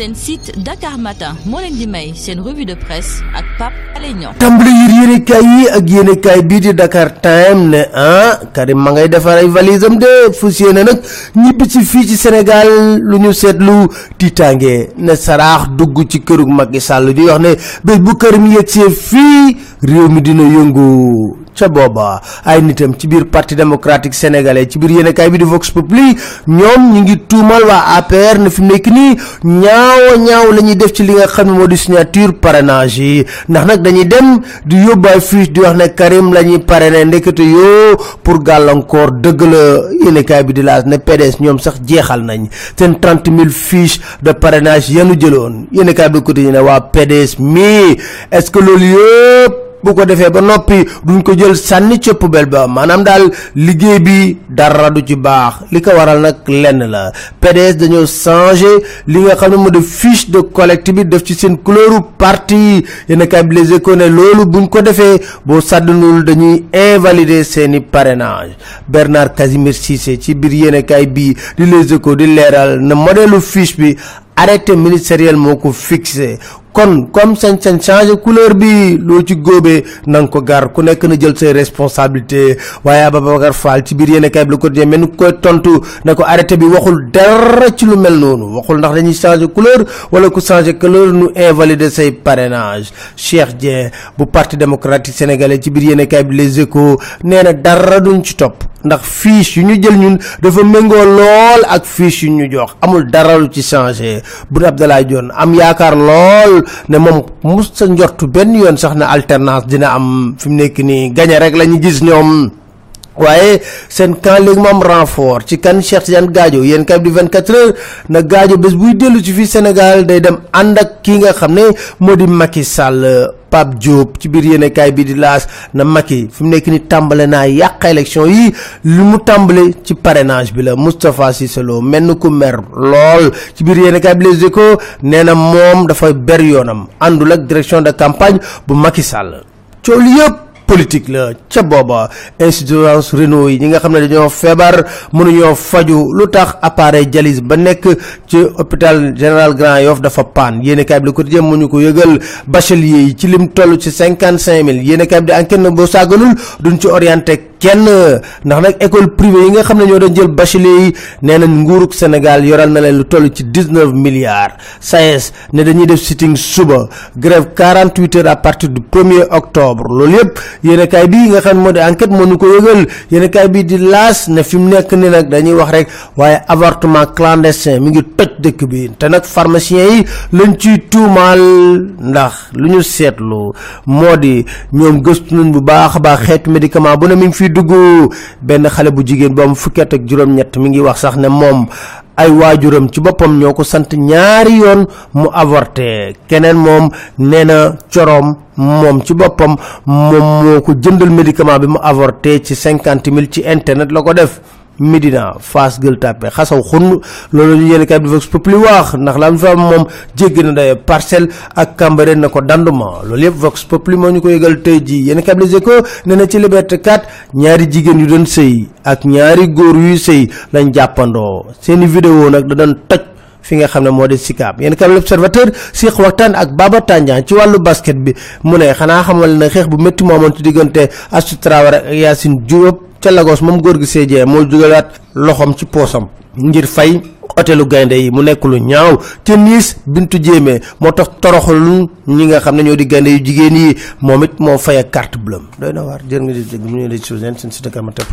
seen site Dakar Matin moo leen di may seen revue de presse ak Pape Alé Niang. Tàmbali yir yéenekaay yi ak yéenekaay bii di Dakar Time ne ah Karim ma ngay defar ay valise am de fus yéene nag ñibbi ci fii ci Sénégal lu ñu seetlu tiitaange ne saraax dugg ci kërug Macky Sall di wax ne bés bu Karim yegsee fii réew mi dina yëngu ca booba ay nitam ci biir parti démocratique sénégalais ci biir yéenekaay bi di Vox Populi ñoom ñi ngi tuumal waa APR ne fi nekk nii ñaaw la ñuy def ci li nga xam ne moo di signature parrainage ndax nag dañuy dem di yóbbaay fiche di wax ne Karim la ñuy parrainé ndekete yoo pour gàllankoor dëgg la. Yéenekaay bi di ne PDS ñoom sax jeexal nañ. Seen trente mille fiches de parrainage yanu jëloon. Yéenekaay bi côté ñu ne PDS mii est-ce que loolu yëpp bu ko defee ba noppi duñ ko jël sànni ca poubelle ba. Maanaam daal liggéey bi du ci baax. Li ko waral nag lenn la. PDS dañoo li nga xam ne moo de fiche de collecte bi def ci seen couleuru parti. Yéen a bi les échos ne loolu buñ ko defee boo dañuy invalider parrainage. Bernard Casimir Cissé ci biir yéenekaay bii di les échos di leeral modèle fiche bi kon comme sañ-sañ changé couleur bi loo ci góobee na nga ko gar. Ku nekk na jël say responsabilité. Waaye Ababacar Fall ci biir yéen kay la ko dee mel ni koy tontu ne ko arrêté bi waxul dara ci lu mel noonu. Waxul ndax dañuy changé couleur wala ku changé couleur nu invalider say parrainage. Cheikh Dieng bu parti démocratique sénégalais ci biir yéen kay bi les échos nee na dara duñ ci topp ndax fiche yu ñu jël ñun dafa méngoo lool ak fiche yu ñu jox. Amul dara lu ci changé. Boun Abdallah Dionne am yaakaar lool ne moom mus njortu benn yoon sax na alternance dina am fi mu nekk rek la ñu gis ñoom waaye seen camp léegi moom renfort ci kan Cheikh Tidiane Gadio yéen kay di 24 heures na Gadio bés buy dellu ci fii Sénégal day dem ànd ak kii nga xam ne Macky Sall Pape Diop ci biir yéenekaay bi di laas na Macky fi mu nekk ni tàmbale naa yàq élection yi lu mu tàmbale ci parrainage bi la Moustapha Cissé Lo ku mer lool. Ci biir yéenekaay bi Les Échos nee na moom ber ak direction de campagne bu Macky Sall politique la ca booba insuffisance rénaux yi ñi nga xam ne dañoo feebar mënuñoo faju lu tax appareil dialyse ba nekk ci hôpital général Grand Yoff dafa paan. Yéen kaay bi le quotidien mu ñu ko yëgal bachelier yi ci lim toll ci cinquante cinq mille. Yéen kaay bi di enquête na sàgganul duñ ci orienté kenn. Ndax nag école privée yi nga xam ne ñoo doon jël bachelier yi nee nañ nguurug Sénégal yoral na leen lu toll ci dix neuf milliards. SAES ne dañuy def sitting suba grève quarante huit heures à partir du premier octobre. Loolu yëpp yéen kaay bi nga xam moo enquête ñu ko yëgal. Yéen kaay bi di laas ne fi mu nekk ni nag dañuy wax rek waaye avortement clandestin mi ngi toj dëkk bi. Te nag pharmacien yi lañ ciy tuumaal ndax lu ñu seetlu moo ñoom gëstu nañ bu baax a baax xeetu médicament bu ne mi ngi dugg benn xale bu jigéen bu am fukki at ak juróom-ñett mi ngi wax sax ne moom ay waajuram ci boppam ñoo ko sant ñaari yoon mu avorté. Keneen moom nee na coroom moom ci boppam moom moo ko jëndal médicament bi mu avorté ci cinquante mille ci internet la ko def Médina Fass Gueule Tapée xasaw xunn loolu ñu yéen kay Vox Populi wax ndax la am fa moom jéggi na daye parcelle ak Cambérène na ko danduma loolu yëpp Vox Populi moo ñu ko yëgal tey ji yéen kay Les Échos nee na ci Liberté 4 ñaari jigéen yu doon sëy ak ñaari góor yuy sëy lañ jàppandoo seeni vidéo nag da doon toj fi nga xam ne moo di sikaab yéen kam l'observateur siix waxtaan ak Baba Tandian ci wàllu basket bi mu ne xanaa xamal ne xeex bu métti moo amoon ci diggante Astou Traoré ak Yacine Diop ca Lagos moom góor gi seejee moo jugalaat loxoom ci poosam ngir fay hôtelu gaynde yi mu nekk lu ñaaw ca Nice bintu jéemee moo tax toroxalu ñi nga xam ne ñoo di gaynde yu jigéen yi moom it moo fay carte bleue doy na waar nga di dégg ñëw di seen site dakar matin